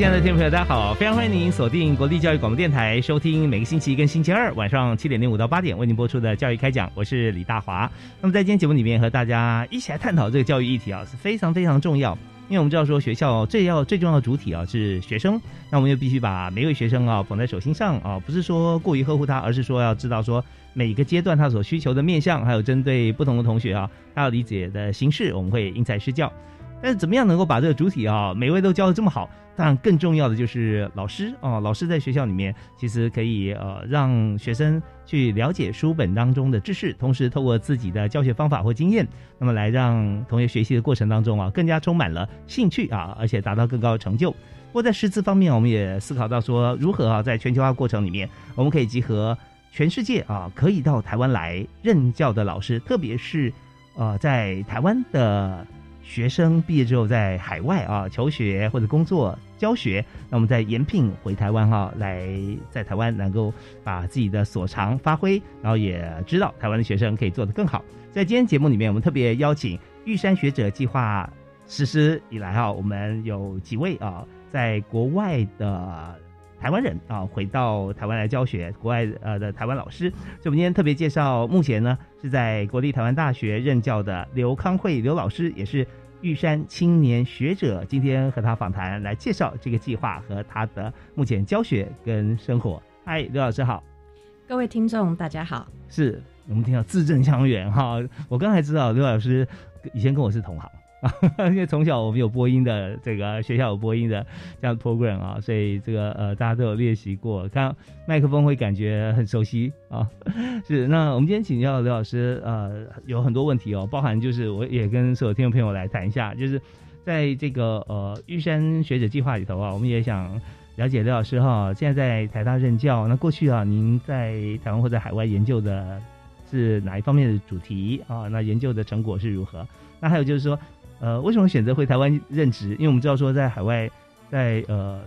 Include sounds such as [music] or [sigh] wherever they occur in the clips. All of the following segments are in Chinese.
亲爱的听众朋友，大家好！非常欢迎您锁定国立教育广播电台，收听每个星期一跟星期二晚上七点零五到八点为您播出的教育开讲，我是李大华。那么在今天节目里面和大家一起来探讨这个教育议题啊，是非常非常重要。因为我们知道说学校最要最重要的主体啊是学生，那我们就必须把每位学生啊捧在手心上啊，不是说过于呵护他，而是说要知道说每个阶段他所需求的面向，还有针对不同的同学啊，他要理解的形式，我们会因材施教。但是怎么样能够把这个主体啊，每位都教的这么好？当然，更重要的就是老师啊，老师在学校里面其实可以呃让学生去了解书本当中的知识，同时透过自己的教学方法或经验，那么来让同学学习的过程当中啊，更加充满了兴趣啊，而且达到更高的成就。不过在师资方面，我们也思考到说，如何啊在全球化过程里面，我们可以集合全世界啊可以到台湾来任教的老师，特别是呃在台湾的。学生毕业之后在海外啊求学或者工作教学，那我们再延聘回台湾哈，来在台湾能够把自己的所长发挥，然后也知道台湾的学生可以做得更好。在今天节目里面，我们特别邀请玉山学者计划实施以来哈，我们有几位啊在国外的。台湾人啊，回到台湾来教学，国外呃的台湾老师，所以我们今天特别介绍，目前呢是在国立台湾大学任教的刘康慧刘老师，也是玉山青年学者。今天和他访谈，来介绍这个计划和他的目前教学跟生活。嗨，刘老师好，各位听众大家好，是我们听到字正腔圆哈。我刚才知道刘老师以前跟我是同行。啊，[laughs] 因为从小我们有播音的这个学校有播音的这样 program 啊，所以这个呃大家都有练习过，看麦克风会感觉很熟悉啊。[laughs] 是，那我们今天请教刘老师，呃，有很多问题哦，包含就是我也跟所有听众朋友来谈一下，就是在这个呃玉山学者计划里头啊，我们也想了解刘老师哈，现在在台大任教，那过去啊您在台湾或者海外研究的是哪一方面的主题啊？那研究的成果是如何？那还有就是说。呃，为什么选择回台湾任职？因为我们知道说，在海外，在呃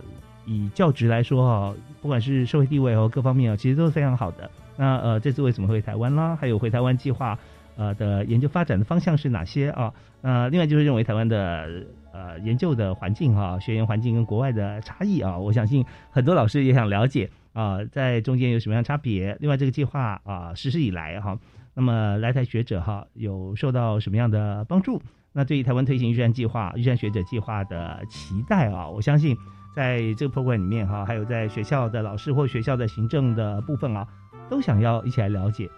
以教职来说哈，不管是社会地位和各方面啊，其实都是非常好的。那呃，这次为什么回台湾啦？还有回台湾计划呃的研究发展的方向是哪些啊？那另外就是认为台湾的呃研究的环境哈，学研环境跟国外的差异啊，我相信很多老师也想了解啊，在中间有什么样差别？另外这个计划啊实施以来哈，那么来台学者哈有受到什么样的帮助？那对于台湾推行预算计划、预算学者计划的期待啊，我相信在这个 program 里面哈，还有在学校的老师或学校的行政的部分啊，都想要一起来了解。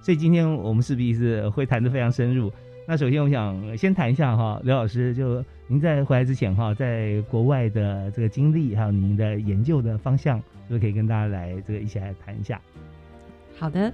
所以今天我们势必是会谈的非常深入。那首先我想先谈一下哈，刘老师，就您在回来之前哈，在国外的这个经历，还有您的研究的方向，是不是可以跟大家来这个一起来谈一下？好的。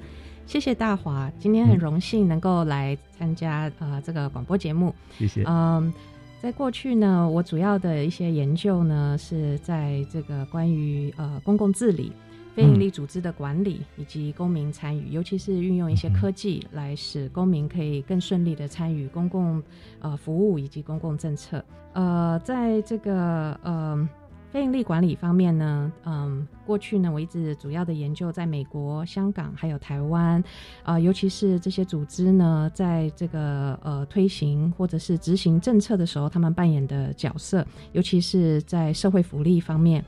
谢谢大华，今天很荣幸能够来参加呃这个广播节目。谢谢。嗯，在过去呢，我主要的一些研究呢是在这个关于呃公共治理、非营利组织的管理以及公民参与，尤其是运用一些科技来使公民可以更顺利的参与公共呃服务以及公共政策。呃，在这个呃。非盈利管理方面呢，嗯，过去呢，我一直主要的研究在美国、香港还有台湾，啊，尤其是这些组织呢，在这个呃推行或者是执行政策的时候，他们扮演的角色，尤其是在社会福利方面。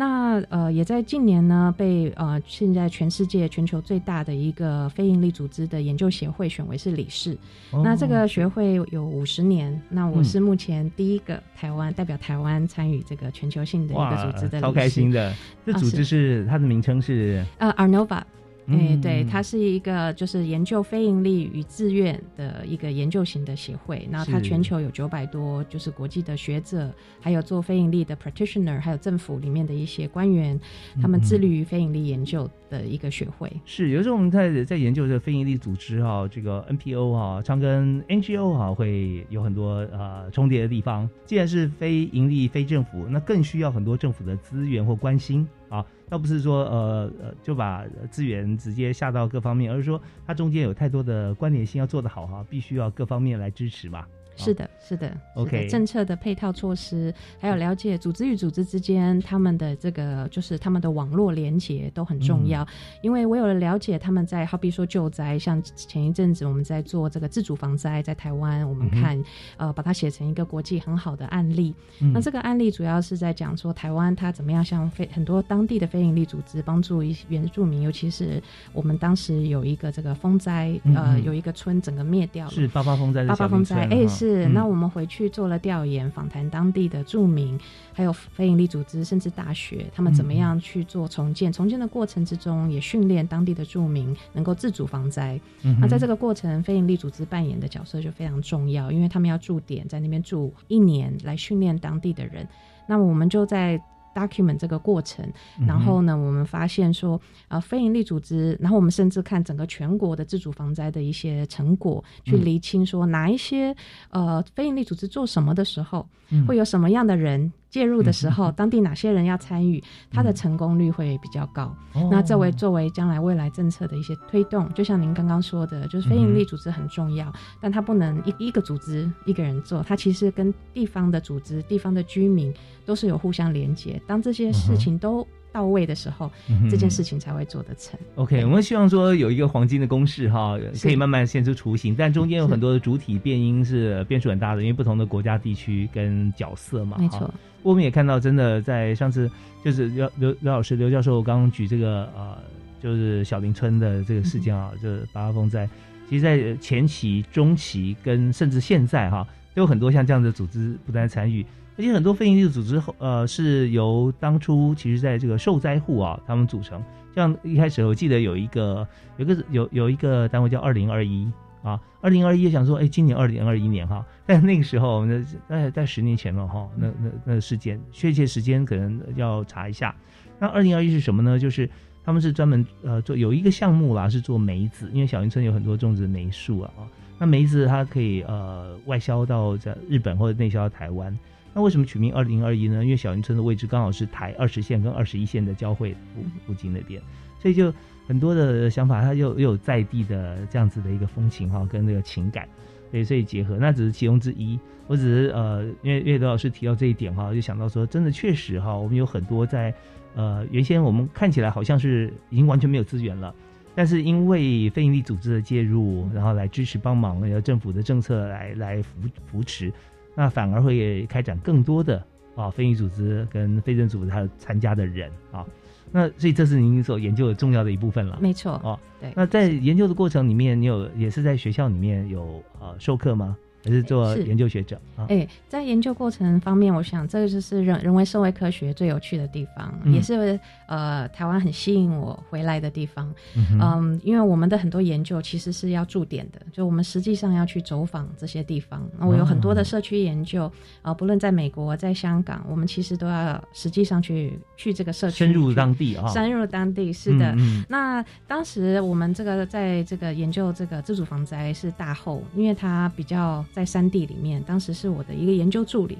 那呃，也在近年呢，被呃现在全世界全球最大的一个非营利组织的研究协会选为是理事。那这个学会有五十年，那我是目前第一个台湾代表台湾参与这个全球性的一个组织的，超开心的。这组织是它的名称是呃 Arnova。哎，对，它是一个就是研究非盈利与自愿的一个研究型的协会。然后它全球有九百多，就是国际的学者，还有做非盈利的 practitioner，还有政府里面的一些官员，他们致力于非盈利研究的一个学会。是，有时候我们在在研究这非盈利组织哈，这个 NPO 哈，常跟 NGO 哈会有很多呃重叠的地方。既然是非盈利、非政府，那更需要很多政府的资源或关心啊。倒不是说呃呃就把资源直接下到各方面，而是说它中间有太多的关联性要做得好哈，必须要各方面来支持嘛。是的，是的，OK，政策的配套措施，还有了解组织与组织之间他们的这个就是他们的网络连接都很重要。因为我有了了解，他们在好比说救灾，像前一阵子我们在做这个自主防灾，在台湾，我们看呃把它写成一个国际很好的案例。那这个案例主要是在讲说台湾它怎么样像非很多当地的非营利组织帮助一些原住民，尤其是我们当时有一个这个风灾，呃，有一个村整个灭掉了，是八八风灾，八八风灾，哎是。是，那我们回去做了调研，访谈当地的住民，还有非营利组织，甚至大学，他们怎么样去做重建？重建的过程之中，也训练当地的住民能够自主防灾。那在这个过程，非营利组织扮演的角色就非常重要，因为他们要驻点在那边住一年，来训练当地的人。那我们就在。Document 这个过程，然后呢，我们发现说，呃，非营利组织，然后我们甚至看整个全国的自主防灾的一些成果，去厘清说哪一些呃非营利组织做什么的时候，会有什么样的人。介入的时候，当地哪些人要参与，它的成功率会比较高。那作为作为将来未来政策的一些推动，就像您刚刚说的，就是非营利组织很重要，但它不能一一个组织一个人做，它其实跟地方的组织、地方的居民都是有互相连接。当这些事情都到位的时候，这件事情才会做得成。OK，我们希望说有一个黄金的公式哈，可以慢慢现出雏形，但中间有很多的主体变因是变数很大的，因为不同的国家、地区跟角色嘛。没错，我们也看到，真的在上次就是刘刘刘老师刘教授刚刚举这个呃，就是小林村的这个事件啊，就是八八风灾，其实，在前期、中期跟甚至现在哈，都有很多像这样的组织不断参与。而且很多非营利的组织后，呃，是由当初其实在这个受灾户啊，他们组成。像一开始我记得有一个，有个有有一个单位叫二零二一啊，二零二一想说，哎，今年二零二一年哈，但那个时候那在在十年前了哈，那那那事件确切时间可能要查一下。那二零二一是什么呢？就是他们是专门呃做有一个项目啦，是做梅子，因为小云村有很多种植梅树啊啊，那梅子它可以呃外销到在日本或者内销到台湾。那为什么取名二零二一呢？因为小林村的位置刚好是台二十线跟二十一线的交汇附附近那边，所以就很多的想法，它又又有在地的这样子的一个风情哈，跟那个情感，对，所以结合，那只是其中之一。我只是呃，因为因为刘老师提到这一点哈，就想到说，真的确实哈，我们有很多在呃原先我们看起来好像是已经完全没有资源了，但是因为非营利组织的介入，然后来支持帮忙，然后政府的政策来来扶扶持。那反而会开展更多的啊非营组织跟非政府组织参加的人啊，那所以这是您所研究的重要的一部分了。没错哦，对。那在研究的过程里面，你有也是在学校里面有呃授课吗？还是做研究学者啊？哎，在研究过程方面，我想这个就是人人为社会科学最有趣的地方，也是呃台湾很吸引我回来的地方。嗯，因为我们的很多研究其实是要驻点的，就我们实际上要去走访这些地方。那我有很多的社区研究啊，不论在美国、在香港，我们其实都要实际上去去这个社区，深入当地啊，深入当地是的。那当时我们这个在这个研究这个自主防灾是大后，因为它比较。在山地里面，当时是我的一个研究助理，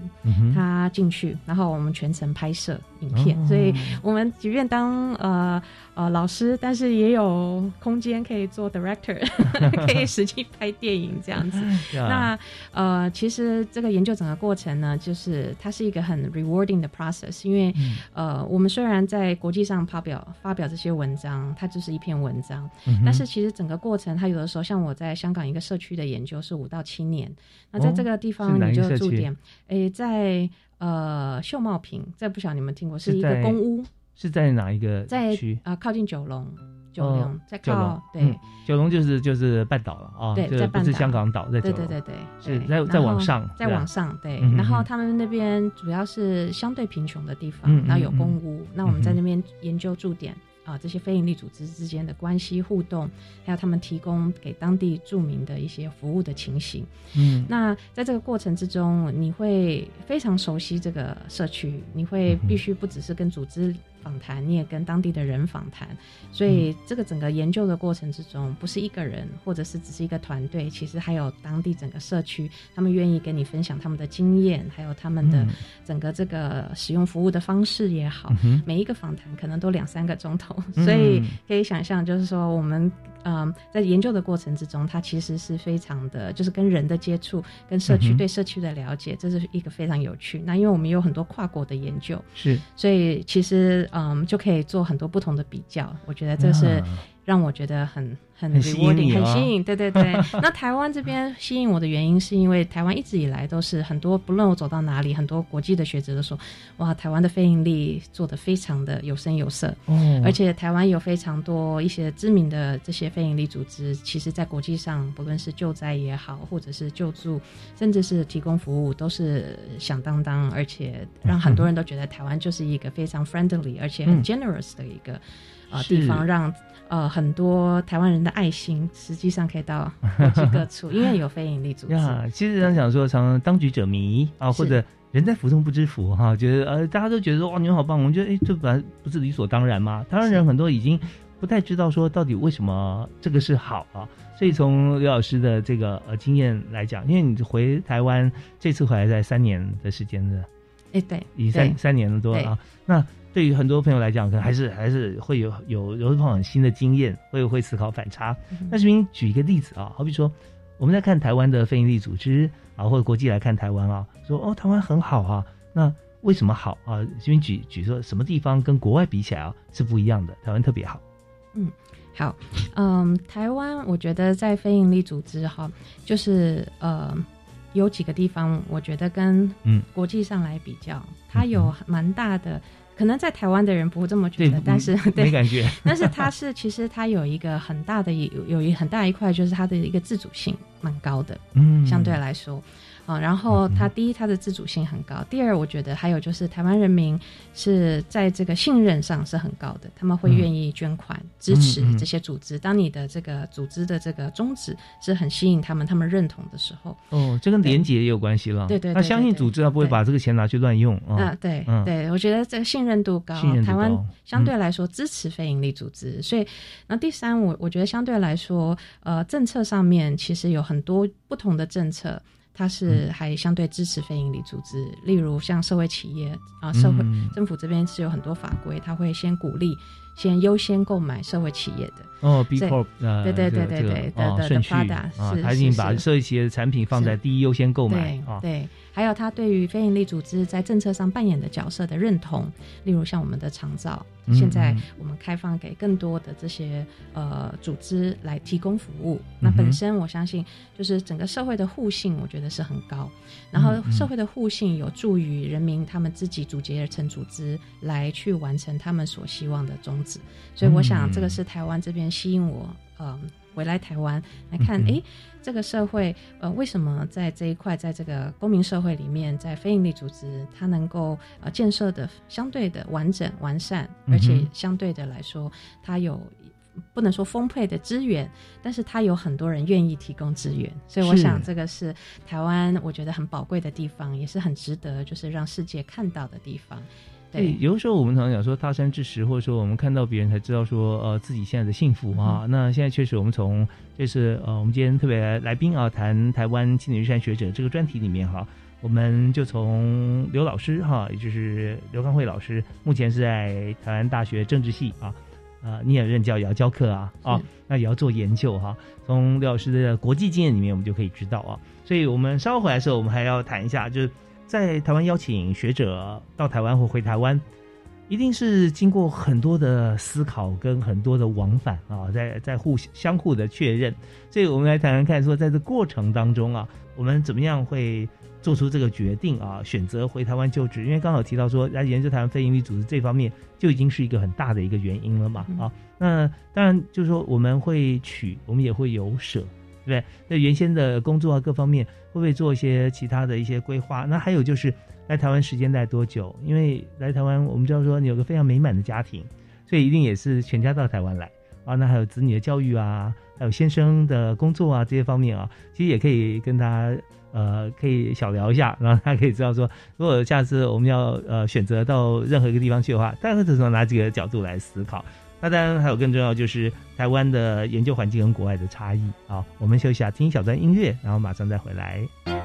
他进去，然后我们全程拍摄影片，所以我们即便当呃呃老师，但是也有空间可以做 director，[laughs] 可以实际拍电影这样子。[laughs] 那呃，其实这个研究整个过程呢，就是它是一个很 rewarding 的 process，因为呃，我们虽然在国际上发表发表这些文章，它就是一篇文章，但是其实整个过程，它有的时候像我在香港一个社区的研究是五到七年。那在这个地方你就哦是哪一个社区驻点，诶，在呃秀茂坪，这不晓得你们听过，是一个公屋，是在哪一个在区？啊、靠近九龙，九哦龙、在靠对、嗯九龙就是就是半岛了啊，对这不是在半岛。香港岛，在九龙。对对对。对，是在在往上对吧？再往上对。然后他们那边主要是相对贫穷的地方，然后有嗯公屋，那我们在那边研究驻点。啊，这些非营利组织之间的关系互动，还有他们提供给当地住民的一些服务的情形。嗯，那在这个过程之中，你会非常熟悉这个社区，你会必须不只是跟组织访谈，你也跟当地的人访谈。所以这个整个研究的过程之中，不是一个人，或者是只是一个团队，其实还有当地整个社区，他们愿意跟你分享他们的经验，还有他们的嗯整个这个使用服务的方式也好。嗯每一个访谈可能都两三个钟头，嗯 [laughs] 所以可以想象，就是说我们嗯在研究的过程之中，它其实是非常的，就是跟人的接触，跟社区、嗯对社区的了解，这是一个非常有趣。那因为我们有很多跨国的研究，是所以其实嗯就可以做很多不同的比较。我觉得这是啊让我觉得很很很吸引 rewarding，你哦很吸引。对对对。[laughs] 那台湾这边吸引我的原因，是因为台湾一直以来都是很多，不论我走到哪里，很多国际的学者都说，哇，台湾的非盈利做的非常的有声有色。哦，而且台湾有非常多一些知名的这些非盈利组织，其实在国际上，不论是救灾也好，或者是救助，甚至是提供服务，都是响当当，而且让很多人都觉得台湾就是一个非常 friendly 而且很嗯 generous 的一个、呃地方，让呃很多台湾人的爱心实际上可以到 [laughs] 国际各处，因为有非营利组织。呀，其实常想说，常常当局者迷啊，或者人在福中不知福哈、觉得呃，大家都觉得说哇，你们好棒，我们觉得哎，这本来不是理所当然吗？台湾人很多已经不太知道说到底为什么这个是好啊。所以从刘老师的这个呃经验来讲，因为你回台湾这次回来在三年的时间的，哎，对，已经三三年了多对啊。那对于很多朋友来讲，可能还是还是会有有有很新的经验，会会思考反差。嗯那这边举一个例子啊，好比说我们在看台湾的非营利组织啊，或者国际来看台湾啊，说哦台湾很好啊，那为什么好啊？这边举举说什么地方跟国外比起来啊是不一样的，台湾特别好。嗯好，嗯，台湾我觉得在非营利组织哈，就是呃有几个地方，我觉得跟嗯国际上来比较，它有蛮大的。可能在台湾的人不会这么觉得，，但是对，感觉。但是它是其实它有一个很大的有有一很大一块，就是它的一个自主性蛮高的。嗯，相对来说，啊、然后它第一，它的自主性很高；第二，我觉得还有就是台湾人民是在这个信任上是很高的，他们会嗯愿意捐款、支持这些组织。当你的这个组织的这个宗旨是很吸引他们、他们认同的时候，哦，这跟廉洁也有关系了。对对对他相信组织，他不会把这个钱拿去乱用啊。啊，对、嗯对，我觉得这个信任度高，信任度台湾相对来说支持非营利组织，所以那第三，我我觉得相对来说，呃，政策上面其实有很多不同的政策。它嗯是还相对支持非营利组织，例如像社会企业啊、社会嗯政府这边是有很多法规，它会先鼓励，先优先购买社会企业的。哦，B 对 Corp 呃，对对这个对对对的的顺序 product，啊，是他已经把是是社会企业的产品放在第一优先购买啊。对对，还有他对于非营利组织在政策上扮演的角色的认同，例如像我们的长照，嗯现在嗯我们开放给更多的这些呃组织来提供服务。嗯那本身我相信，就是整个社会的互信，我觉得是很高。然后社会的互信有助于人民他们自己组结成组织来去完成他们所希望的宗旨。所以我想，这个是台湾这边吸引我，嗯，回来台湾来看，诶，这个社会，呃，为什么在这一块，在这个公民社会里面，在非营利组织，它能够呃建设的相对的完整完善，而且相对的来说，它有。不能说丰沛的资源，但是它有很多人愿意提供资源，所以我想这个是台湾我觉得很宝贵的地方，也是很值得就是让世界看到的地方。对，有的时候我们常常讲说他山之石，或者说我们看到别人才知道说呃自己现在的幸福啊。那现在确实我们从这次呃我们今天特别来宾啊谈台湾青年日山学者这个专题里面哈，我们就从刘老师哈，也就是刘康慧老师，目前是在台湾大学政治系啊。啊，你也任教，也要教课啊，啊，那也要做研究哈。从刘老师的国际经验里面，我们就可以知道啊。所以我们稍后回来的时候，我们还要谈一下，就是在台湾邀请学者到台湾或回台湾，一定是经过很多的思考跟很多的往返啊，在在互相互的确认。所以我们来谈谈看，说在这过程当中啊，我们怎么样会做出这个决定啊，选择回台湾就职？因为刚好提到说，来研究台湾非营利组织这方面，就已经是一个很大的一个原因了嘛啊。那当然就是说，我们会取，我们也会有舍。对不对，那原先的工作啊，各方面会不会做一些其他的一些规划？那还有就是来台湾时间待多久？因为来台湾，我们知道说你有个非常美满的家庭，所以一定也是全家到台湾来啊。那还有子女的教育啊，还有先生的工作啊这些方面啊，其实也可以跟他呃可以小聊一下，然后他可以知道说，如果下次我们要呃选择到任何一个地方去的话，大概是从哪几个角度来思考。那当然还有更重要，就是台湾的研究环境跟国外的差异。好，我们休息下，听一小段音乐，然后马上再回来。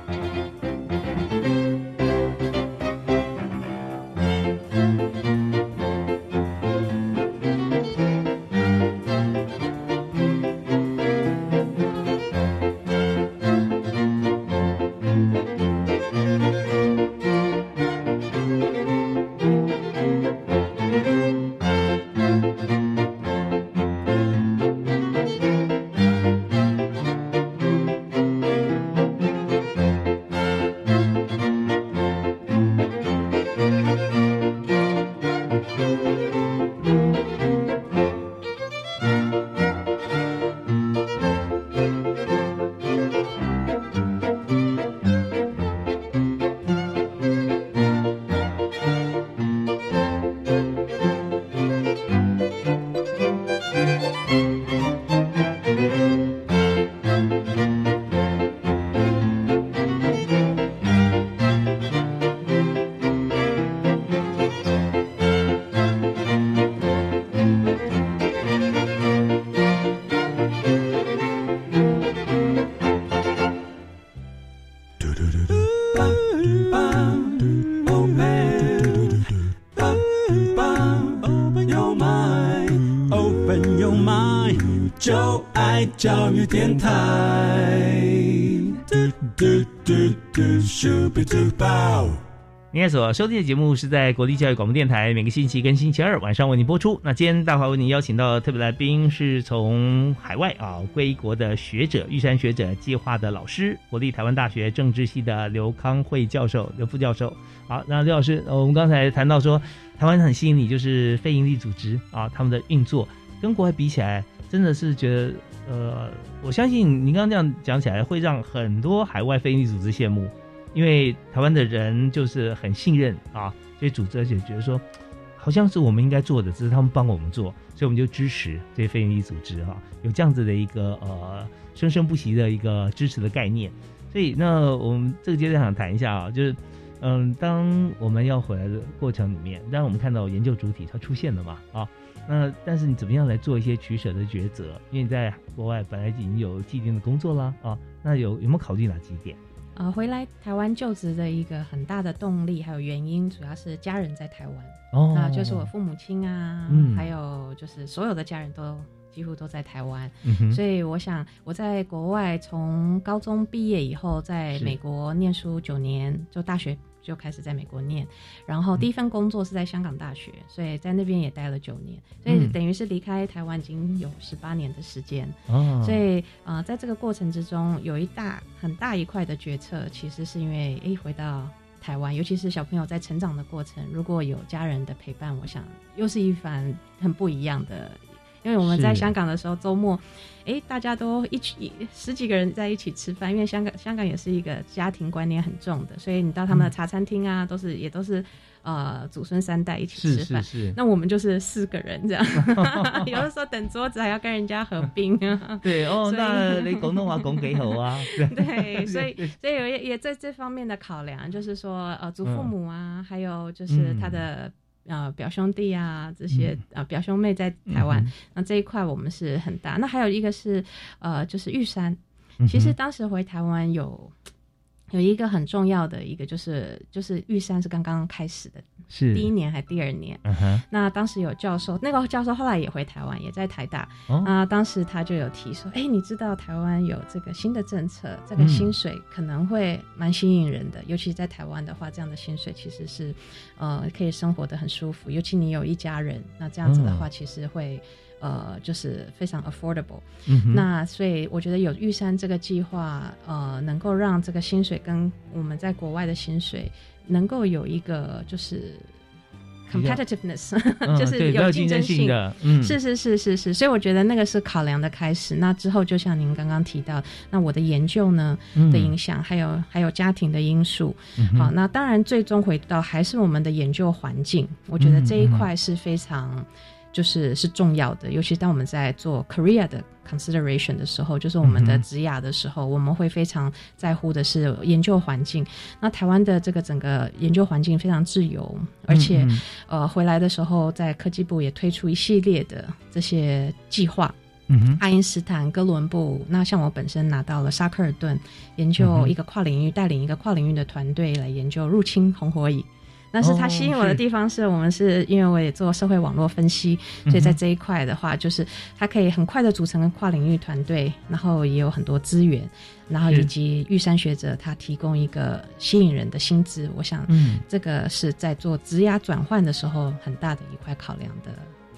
您所收听的节目是在国立教育广播电台，每个星期跟星期二晚上为您播出。那今天大华为您邀请到的特别来宾是从海外啊归国的学者，玉山学者计划的老师，国立台湾大学政治系的刘康慧教授、刘副教授。好，那刘老师，我们刚才谈到说，台湾很吸引你，就是非营利组织啊，他们的运作跟国外比起来，真的是觉得。呃，我相信您刚刚这样讲起来，会让很多海外非营利组织羡慕，因为台湾的人就是很信任啊这些组织，而且觉得说，好像是我们应该做的，只是他们帮我们做，所以我们就支持这些非营利组织哈，有这样子的一个呃生生不息的一个支持的概念。所以那我们这个阶段想谈一下啊，就是嗯，当我们要回来的过程里面，当然我们看到研究主体它出现了嘛啊。那但是你怎么样来做一些取舍的抉择？因为你在国外本来已经有既定的工作啦，啊，那有有没有考虑哪几点？呃，回来台湾就职的一个很大的动力还有原因，主要是家人在台湾，哦，那就是我父母亲啊，还有就是所有的家人都几乎都在台湾，所以我想我在国外从高中毕业以后，在美国念书九年，就大学。就开始在美国念，然后第一份工作是在香港大学，所以在那边也待了九年，所以等于是离开台湾已经有十八年的时间。哦，所以呃，在这个过程之中，有一大很大一块的决策，其实是因为哎回到台湾，尤其是小朋友在成长的过程，如果有家人的陪伴，我想又是一番很不一样的。因为我们在香港的时候，周末，哎，大家都一起十几个人在一起吃饭。因为香港香港也是一个家庭观念很重的，所以你到他们的茶餐厅啊，都是也都是呃祖孙三代一起吃饭。是是是。那我们就是四个人这样，[laughs] 有的时候等桌子还要跟人家合并啊。对哦，那你广东话讲几好啊？[laughs] 对，[laughs] 所以所以也也在这方面的考量，就是说呃祖父母啊，还有就是他的。呃，表兄弟啊，这些呃表兄妹在台湾，那这一块我们是很大。那还有一个是，呃，就是玉山。其实当时回台湾有有一个很重要的一个就是就是玉山是刚刚开始的是第一年还第二年，那当时有教授，那个教授后来也回台湾，也在台大。哦啊，当时他就有提说，哎，你知道台湾有这个新的政策，这个嗯薪水可能会蛮吸引人的，尤其在台湾的话，这样的薪水其实是，呃，可以生活的很舒服。尤其你有一家人，那这样子的话，其实会。呃，就是非常 affordable，、嗯，那所以我觉得有玉山这个计划，呃，能够让这个薪水跟我们在国外的薪水能够有一个就是 competitiveness，嗯 [laughs] 就是有竞争性性。的，嗯，是是是是是，所以我觉得那个是考量的开始。那之后，就像您刚刚提到，那我的研究呢嗯的影响，还有还有家庭的因素。嗯好，那当然最终回到还是我们的研究环境。我觉得这一块是非常就是是重要的，尤其当我们在做 career 的 consideration 的时候，就是我们的职涯的时候，我们会非常在乎的是研究环境。那台湾的这个整个研究环境非常自由，而且、呃回来的时候，在科技部也推出一系列的这些计划。嗯哼，爱因斯坦、哥伦布，那像我本身拿到了沙克尔顿，研究一个跨领域，带领一个跨领域的团队来研究入侵红火蚁。但是它吸引我的地方是我们是因为我也做社会网络分析，所以在这一块的话，就是它可以很快的组成跨领域团队，然后也有很多资源，然后以及玉山学者他提供一个吸引人的薪资，我想嗯。这个是在做职涯转换的时候很大的一块考量的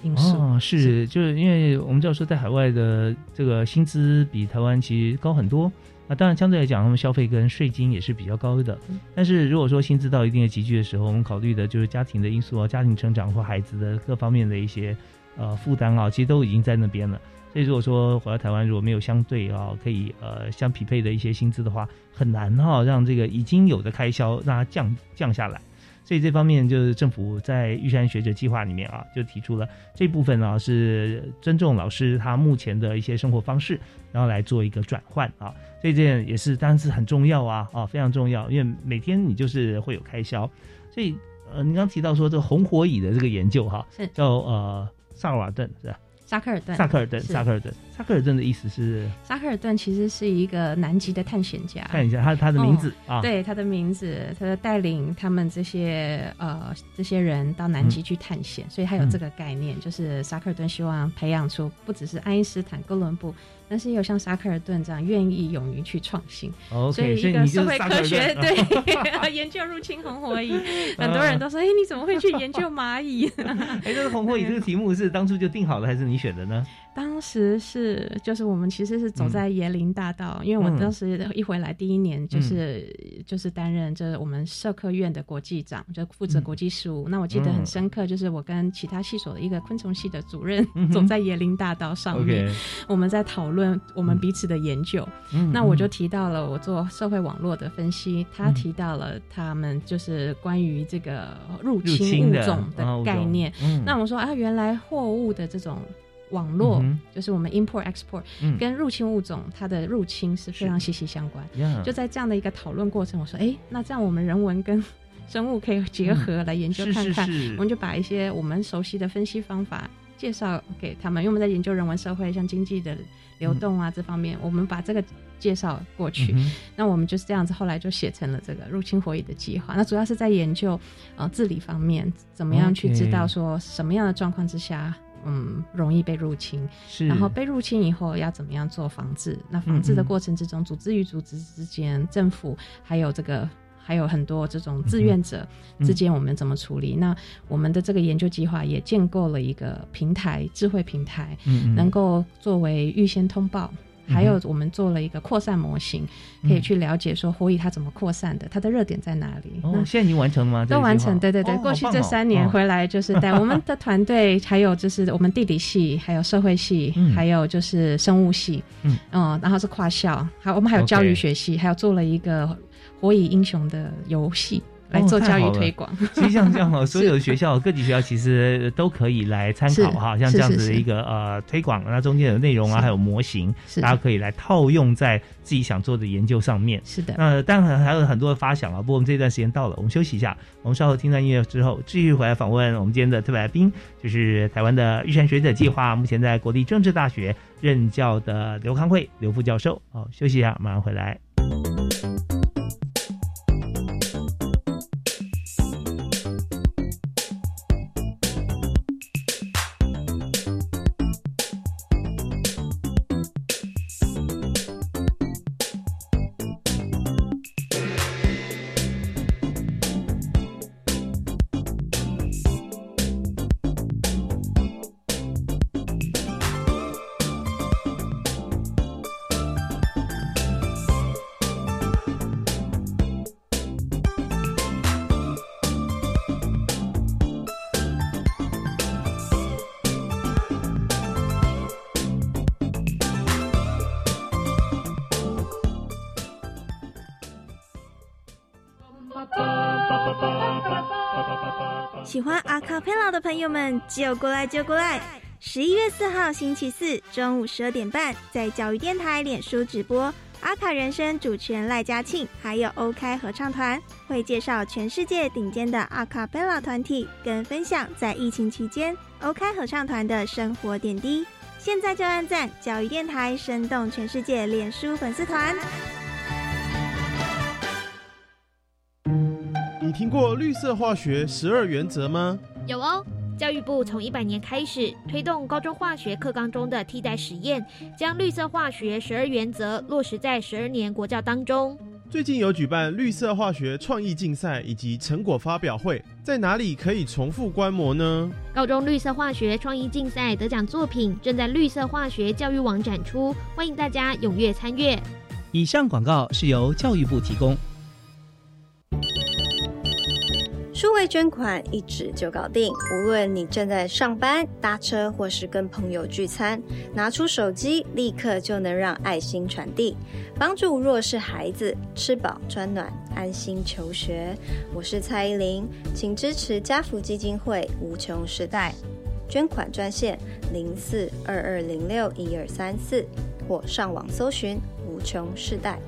因素。哦，是，就是因为我们知道说，在海外的这个薪资比台湾其实高很多。那当然，相对来讲，他们消费跟税金也是比较高的。嗯但是如果说薪资到一定的集聚的时候，我们考虑的就是家庭的因素啊，家庭成长或孩子的各方面的一些呃负担啊，其实都已经在那边了。所以如果说回到台湾，如果没有相对啊可以呃相匹配的一些薪资的话，很难哈、让这个已经有的开销让它降降下来。所以这方面就是政府在玉山学者计划里面啊，就提出了这部分啊是尊重老师他目前的一些生活方式，然后来做一个转换啊。这件也是当然是很重要啊啊非常重要，因为每天你就是会有开销，所以呃你刚刚提到说这个红火蚁的这个研究哈、是。叫呃萨尔瓦顿是吧？沙克尔顿，萨克尔顿，是。萨克尔顿，萨克尔顿的意思是？沙克尔顿其实是一个南极的探险家。看一下他他的名字啊，哦对他的名字，他带领他们这些呃这些人到南极去探险，所以他有这个概念，就是沙克尔顿希望培养出不只是爱因斯坦、哥伦布，但是也有像沙克尔顿这样愿意勇于去创新。所以所以一个社会科学 [laughs] 对 [laughs] 研究入侵红火蚁，[laughs] 很多人都说：“哎，你怎么会去研究蚂蚁？”哎，这个红火蚁这个题目是当初就定好了，还是你选的呢？当时是就是我们其实是走在椰林大道，因为我嗯。当时一回来第一年就是、就是担任就是我们社科院的国际长，就负责国际事务。那我记得很深刻，就是我跟其他系所的一个昆虫系的主任、嗯走在椰林大道上面我们在讨论我们彼此的研究。嗯。那我就嗯。提到了我做社会网络的分析，他嗯。提到了他们就是关于这个入入侵物种的概念。嗯。那我说啊，原来货物的这种网络，嗯就是我们 import export，、嗯跟入侵物种它的入侵是非常息息相关。呀就在这样的一个讨论过程，我说，哎，那这样我们人文跟 [laughs] 生物可以结合来研究看看。是我们就把一些我们熟悉的分析方法介绍给他们，因为我们在研究人文社会，像经济的流动啊、这方面，我们把这个介绍过去。嗯那我们就是这样子，后来就写成了这个入侵火蚁的计划。那主要是在研究呃治理方面，怎么样去知道说什么样的状况之下。嗯，容易被入侵，是，然后被入侵以后要怎么样做防治？那防治的过程之中，组织与组织之间，政府还有这个还有很多这种志愿者嗯之间，我们怎么处理？那我们的这个研究计划也建构了一个平台，智慧平台，嗯嗯能够作为预先通报。还有，我们做了一个扩散模型，可以去了解说火蚁它怎么扩散的，它的热点在哪里。哦，那现在已经完成了吗？都完成，对对对。哦过去这三年哦回来，就是带 [laughs] 我们的团队，还有就是我们地理系，还有社会系，嗯还有就是生物系，嗯然后是跨校，还有我们还有教育学系，还有做了一个火蚁英雄的游戏来哦做教育推广。其实像这样哦，[laughs] 所有的学校各级学校其实都可以来参考哈，像这样子的一个呃推广，那中间有内容啊，还有模型，大家可以来套用在自己想做的研究上面。是的，那当然还有很多的发想啊，不过我们这段时间到了，我们休息一下，我们稍后听段音乐之后，继续回来访问我们今天的特别来宾，就是台湾的玉山学者计划，目前在国立政治大学任教的刘康慧刘副教授。好，休息一下，马上回来。就过来就过来！十一月四号星期四中午十二点半，在教育电台脸书直播，阿卡人生主持人赖嘉庆，还有欧开合唱团会介绍全世界顶尖的阿卡贝拉团体，跟分享在疫情期间欧开合唱团的生活点滴。现在就按赞教育电台，生动全世界脸书粉丝团。你听过绿色化学十二原则吗？有哦，教育部从一百年开始推动高中化学课纲中的替代实验，将绿色化学十二原则落实在十二年国教当中。最近有举办绿色化学创意竞赛以及成果发表会，在哪里可以重复观摩呢？高中绿色化学创意竞赛得奖作品正在绿色化学教育网展出，欢迎大家踊跃参阅。以上广告是由教育部提供。数位捐款一指就搞定，无论你正在上班、搭车，或是跟朋友聚餐，拿出手机立刻就能让爱心传递，帮助弱势孩子吃饱穿暖、安心求学。我是蔡依林，请支持家福基金会无穷时代捐款专线零四二二零六一二三四，或上网搜寻无穷世代。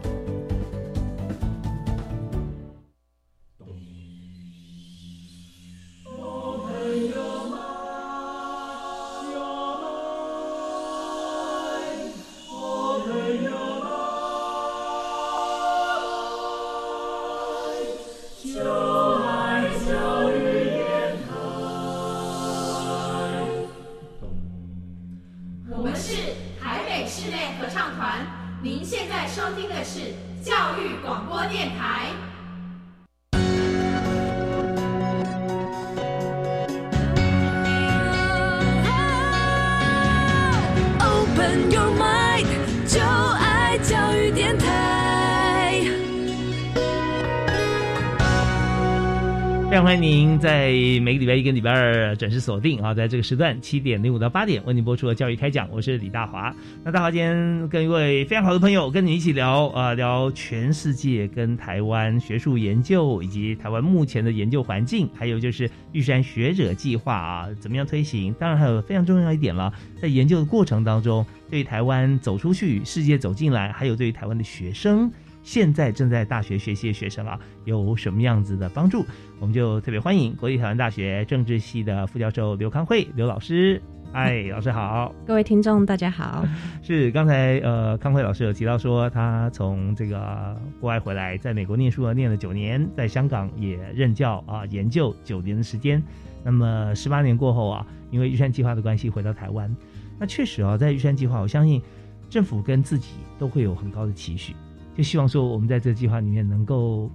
每个礼拜一跟礼拜二准时锁定啊，在这个时段七点零五到八点为您播出的教育开讲，我是李大华。那大华今天跟一位非常好的朋友跟你一起聊啊，聊全世界跟台湾学术研究以及台湾目前的研究环境，还有就是玉山学者计划啊，怎么样推行？当然还有非常重要一点了，在研究的过程当中，对台湾走出去，世界走进来，还有对于台湾的学生。现在正在大学学习的学生啊，有什么样子的帮助？我们就特别欢迎国立台湾大学政治系的副教授刘康慧刘老师。哎，老师好，各位听众大家好。是刚才呃康慧老师有提到说，他从这个国外回来，在美国念书念了九年，在香港也任教啊，研究九年的时间。那么十八年过后啊，因为玉山计划的关系回到台湾。那确实啊，在玉山计划，我相信政府跟自己都会有很高的期许。就希望说，我们在这个计划里面能够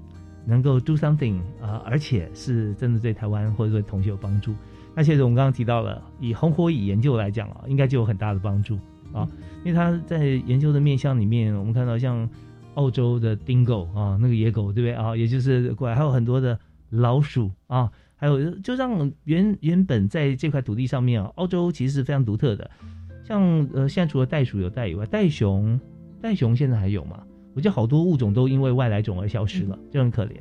能够 do something 啊，而且是真的对台湾或者对同学有帮助。那其实我们刚刚提到了，以红火蚁研究来讲啊，应该就有很大的帮助啊，因为他在研究的面向里面，我们看到像澳洲的 dingo 啊，那个野狗对不对啊？也就是过来还有很多的老鼠啊，还有就让原原本在这块土地上面啊，澳洲其实是非常独特的。像呃，现在除了袋鼠有袋以外，袋熊袋熊现在还有吗？我觉得好多物种都因为外来种而消失了，就很可怜。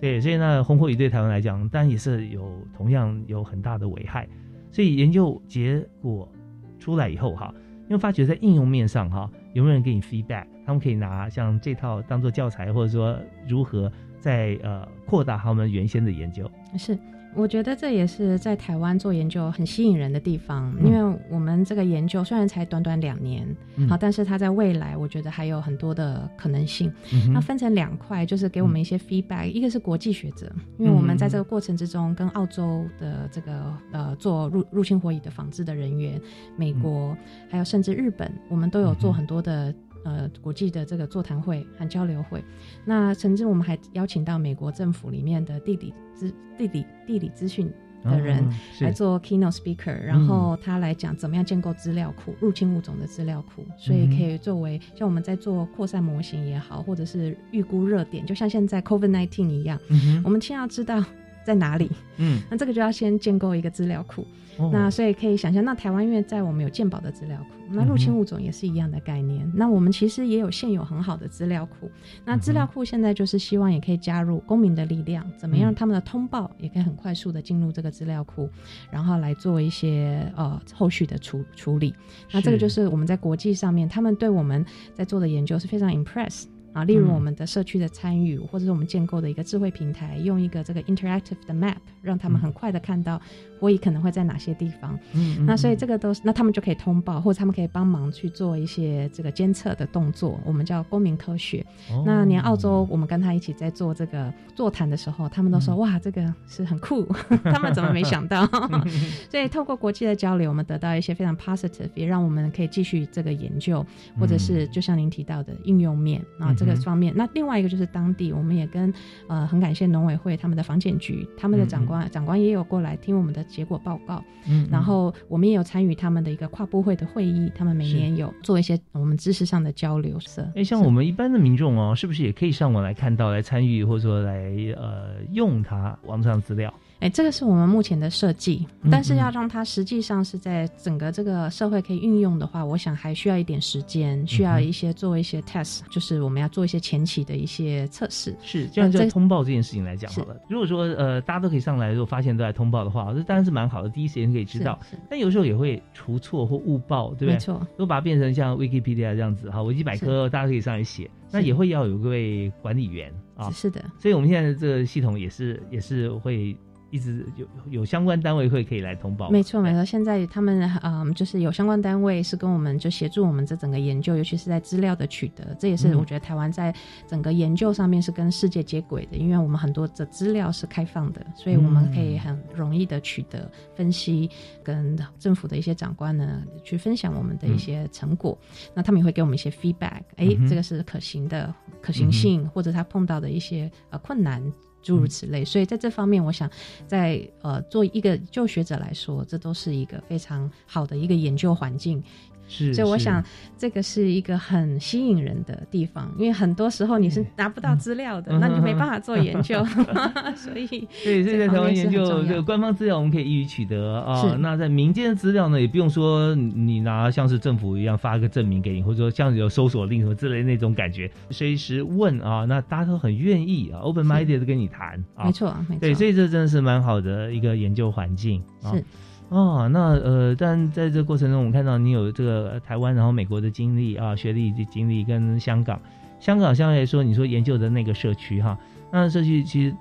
对，所以呢，红火蚁对台湾来讲，当然也是有同样有很大的危害。所以研究结果出来以后，哈，因为发觉在应用面上，哈，有没有人给你 feedback？他们可以拿像这套当做教材，或者说如何在呃扩大他们原先的研究？是。我觉得这也是在台湾做研究很吸引人的地方，因为我们这个研究虽然才短短两年，好，但是它在未来我觉得还有很多的可能性。那分成两块，就是给我们一些 feedback，一个是国际学者，因为我们在这个过程之中跟澳洲的这个呃做入入侵火蚁的防治的人员，美国还有甚至日本，我们都有做很多的。呃，国际的这个座谈会和交流会，那甚至我们还邀请到美国政府里面的地理资地理地理资讯的人来做 keynote speaker，然后他来讲怎么样建构资料库，入侵物种的资料库，所以可以作为像我们在做扩散模型也好，或者是预估热点，就像现在 COVID nineteen 一样，我们先要知道。在哪里？嗯，那这个就要先建构一个资料库。哦那所以可以想象，那台湾因为在我们有鉴宝的资料库，那入侵物种也是一样的概念。那我们其实也有现有很好的资料库。那资料库现在就是希望也可以加入公民的力量，怎么样他们的通报也可以很快速的进入这个资料库，然后来做一些呃后续的处处理。那这个就是我们在国际上面，他们对我们在做的研究是非常 impress。啊，例如嗯我们的社区的参与，或者是我们建构的一个智慧平台，用一个这个 interactive 的 map，让他们很快的看到火蚁可能会在哪些地方。嗯那所以这个都是，那他们就可以通报，或者他们可以帮忙去做一些这个监测的动作，我们叫公民科学。哦那连澳洲，我们跟他一起在做这个座谈的时候，他们都说、嗯哇，这个是很酷，[laughs] 他们怎么没想到？[laughs] 所以透过国际的交流，我们得到一些非常 positive，也让我们可以继续这个研究，或者是就像您提到的应用面啊、嗯这个方面。那另外一个就是当地，我们也跟呃很感谢农委会他们的房检局，他们的长官、长官也有过来听我们的结果报告。嗯然后我们也有参与他们的一个跨部会的会议，他们每年有做一些我们知识上的交流。是，哎，像我们一般的民众哦，是不是也可以上网来看到、来参与，或者说来呃用它网上资料？哎，这个是我们目前的设计，嗯但是要让它实际上是在整个这个社会可以运用的话，我想还需要一点时间，需要一些做一些 test，就是我们要做一些前期的一些测试。是，这样就通报这件事情来讲好了。如果说呃大家都可以上来，如果发现都在通报的话，这当然是蛮好的，第一时间可以知道。但有时候也会出错或误报，对不对？没错如果把它变成像 Wikipedia 这样子哈，维基百科大家可以上来写，那也会要有一位管理员啊。是的，所以我们现在的这个系统也是也是会。一直有有相关单位会可以来通报，没错没错。现在他们嗯，就是有相关单位是跟我们就协助我们这整个研究，尤其是在资料的取得，这也是嗯。我觉得台湾在整个研究上面是跟世界接轨的，因为我们很多的资料是开放的，所以我们可以很容易的取得分析，跟政府的一些长官呢去分享我们的一些成果，那他们也会给我们一些 feedback，哎、嗯这个是可行的，可行性、或者他碰到的一些呃困难。诸如此类，所以在这方面，我想在呃做一个就学者来说，这都是一个非常好的一个研究环境。是，所以我想这个是一个很吸引人的地方，因为很多时候你是拿不到资料的，嗯那你就没办法做研究，[laughs] [laughs] 所以对，所以在台湾研究这个个官方资料，我们可以易于取得啊是。那在民间的资料呢，也不用说你拿像是政府一样发个证明给你，或者说像有搜索令什么之类的那种感觉，随时问啊，那大家都很愿意啊，open minded 的跟你谈啊。没错没错对，所以这真的是蛮好的一个研究环境啊。是。哦，那呃，但在这过程中，我们看到你有这个台湾，然后美国的经历啊，学历以及经历跟香港，香港相对来说，你说研究的那个社区哈，那社区其实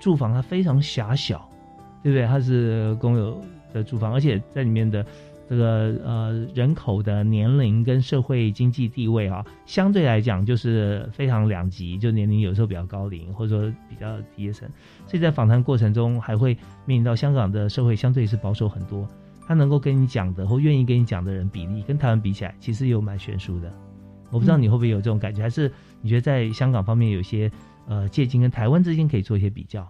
住房它非常狭小，对不对？它是公有的住房，而且在里面的这个呃人口的年龄跟社会经济地位啊，相对来讲就是非常两极，就年龄有时候比较高龄，或者说比较低层，所以在访谈过程中还会面临到香港的社会相对是保守很多，他能够跟你讲的或愿意跟你讲的人比例跟台湾比起来，其实有蛮悬殊的。我不知道你会不会有这种感觉，还是你觉得在香港方面有些呃借鉴跟台湾之间可以做一些比较？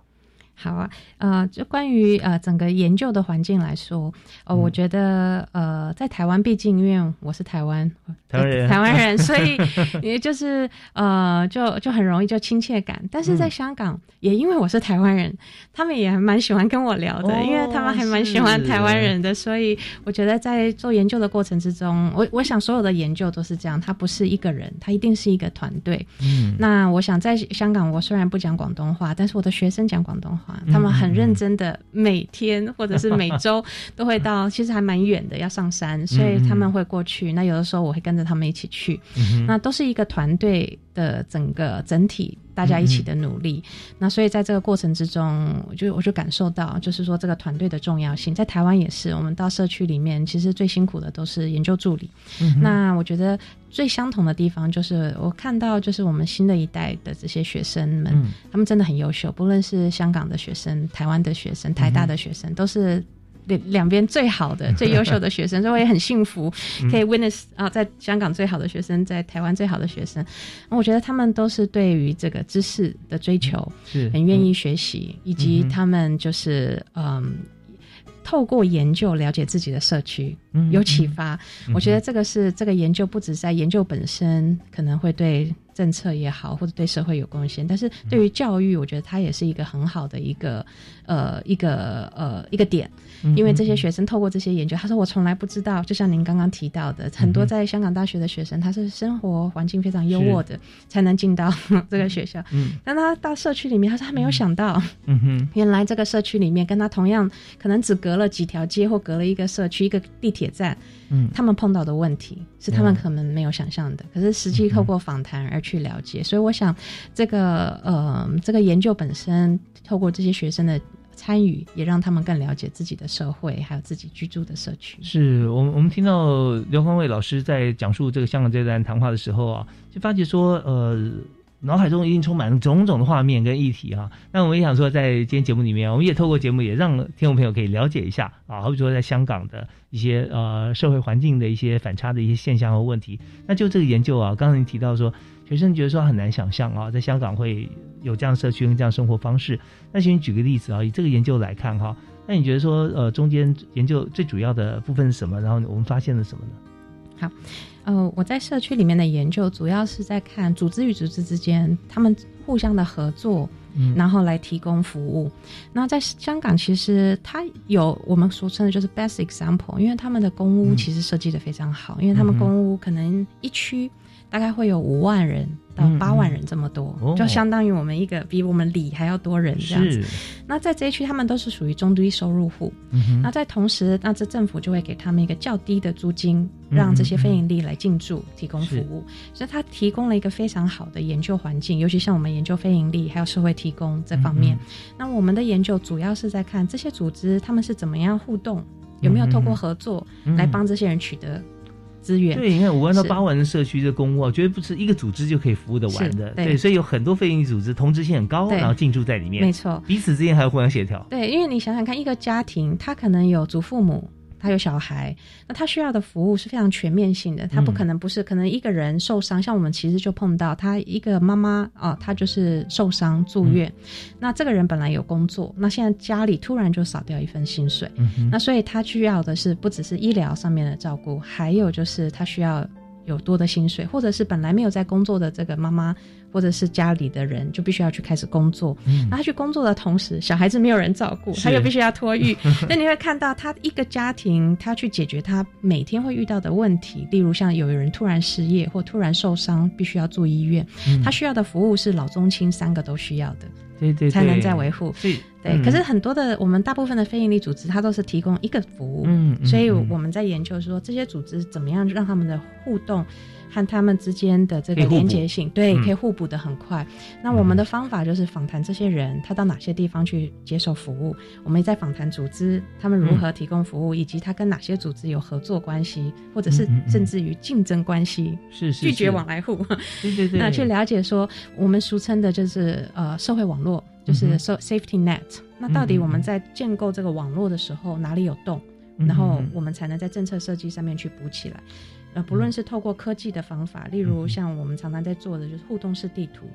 好啊，呃，就关于呃整个研究的环境来说，呃，嗯。我觉得呃，在台湾，毕竟因为我是台湾台湾人。台湾人，[laughs] 所以也就是呃，就就很容易就亲切感。但是在嗯。香港，也因为我是台湾人，他们也还蛮喜欢跟我聊的，哦因为他们还蛮喜欢台湾人的，所以我觉得在做研究的过程之中，我我想所有的研究都是这样，它不是一个人，它一定是一个团队。嗯。那我想在香港，我虽然不讲广东话，但是我的学生讲广东话，嗯他们很认真的每天或者是每周 [laughs] 都会到，其实还蛮远的，要上山，所以他们会过去。那有的时候我会跟着他们一起去，嗯那都是一个团队的整个整体。大家一起的努力，那所以在这个过程之中，我就我就感受到，就是说这个团队的重要性。在台湾也是，我们到社区里面，其实最辛苦的都是研究助理。嗯那我觉得最相同的地方，就是我看到，就是我们新的一代的这些学生们，嗯他们真的很优秀，不论是香港的学生、台湾的学生、台大的学生，都是。两两边最好的、[laughs] 最优秀的学生，所以我也很幸福，可以 witness 啊，在香港最好的学生，在台湾最好的学生，我觉得他们都是对于这个知识的追求，是很愿意学习，以及嗯他们就是嗯。透过研究了解自己的社区，嗯有启发。嗯我觉得这个是这个研究不止在研究本身可能会对政策也好，或者对社会有贡献。但是对于教育，我觉得它也是一个很好的一个呃一个呃一个点，因为这些学生透过这些研究，他说我从来不知道，就像您刚刚提到的，很多在香港大学的学生，他是生活环境非常优渥的，才能进到这个学校。嗯，但他到社区里面，他说他没有想到，嗯哼，原来这个社区里面跟他同样可能只隔了几条街或隔了一个社区一个地铁站，嗯，他们碰到的问题是他们可能没有想象的，可是实际透过访谈而去了解，所以我想这个呃这个研究本身透过这些学生的。参与也让他们更了解自己的社会，还有自己居住的社区。是我们我们听到刘光伟老师在讲述这个香港这段谈话的时候啊，就发觉说，呃，脑海中一定充满了种种的画面跟议题啊。那我们也想说，在今天节目里面，我们也透过节目也让听众朋友可以了解一下啊，好比说在香港的一些呃社会环境的一些反差的一些现象和问题。那就这个研究啊，刚才你提到说。学生觉得说很难想象啊，在香港会有这样社区跟这样生活方式。那请你举个例子啊，以这个研究来看哈，那你觉得说呃中间研究最主要的部分是什么？然后我们发现了什么呢？好，呃，我在社区里面的研究主要是在看组织与组织之间他们互相的合作，然后来提供服务。那在香港其实它有我们俗称的就是 best example，因为他们的公屋其实设计的非常好，因为他们公屋可能一区。大概会有五万人到八万人这么多，就相当于我们一个比我们里还要多人这样子。那在这一区，他们都是属于中低收入户。那在同时，那这政府就会给他们一个较低的租金，让这些非营利来进驻提供服务。所以，他提供了一个非常好的研究环境，尤其像我们研究非营利还有社会提供这方面。那我们的研究主要是在看这些组织他们是怎么样互动，有没有透过合作来帮这些人取得。资源对，你看五万到八万的社区的公屋，绝对不是一个组织就可以服务的完的。对，所以有很多非营利组织同质性很高，然后进驻在里面。没错，彼此之间还要互相协调。对，因为你想想看，一个家庭他可能有祖父母。他有小孩，那他需要的服务是非常全面性的。他不可能不是可能一个人受伤，像我们其实就碰到他一个妈妈啊，她就是受伤住院。那这个人本来有工作，那现在家里突然就少掉一份薪水，那所以他需要的是不只是医疗上面的照顾，还有就是他需要有多的薪水，或者是本来没有在工作的这个妈妈。或者是家里的人就必须要去开始工作，那他去工作的同时，小孩子没有人照顾，他又必须要托育。[laughs] 那你会看到他一个家庭，他去解决他每天会遇到的问题，例如像有人突然失业或突然受伤，必须要住医院，他需要的服务是老中青三个都需要的，对对，才能再维护。对，可是很多的我们大部分的非营利组织，它都是提供一个服务，嗯，所以我们在研究说这些组织怎么样让他们的互动。和他们之间的这个连接性，对，可以互补的很快。那我们的方法就是访谈这些人，他到哪些地方去接受服务？我们也在访谈组织，他们如何提供服务，以及他跟哪些组织有合作关系，或者是甚至于竞争关系，是是拒绝往来户。对 [laughs] 对对。[laughs] 那去了解说，我们俗称的就是呃社会网络，就是 safety net。那到底我们在建构这个网络的时候，哪里有洞，然后我们才能在政策设计上面去补起来。呃，不论是透过科技的方法，例如像我们常常在做的就是互动式地图，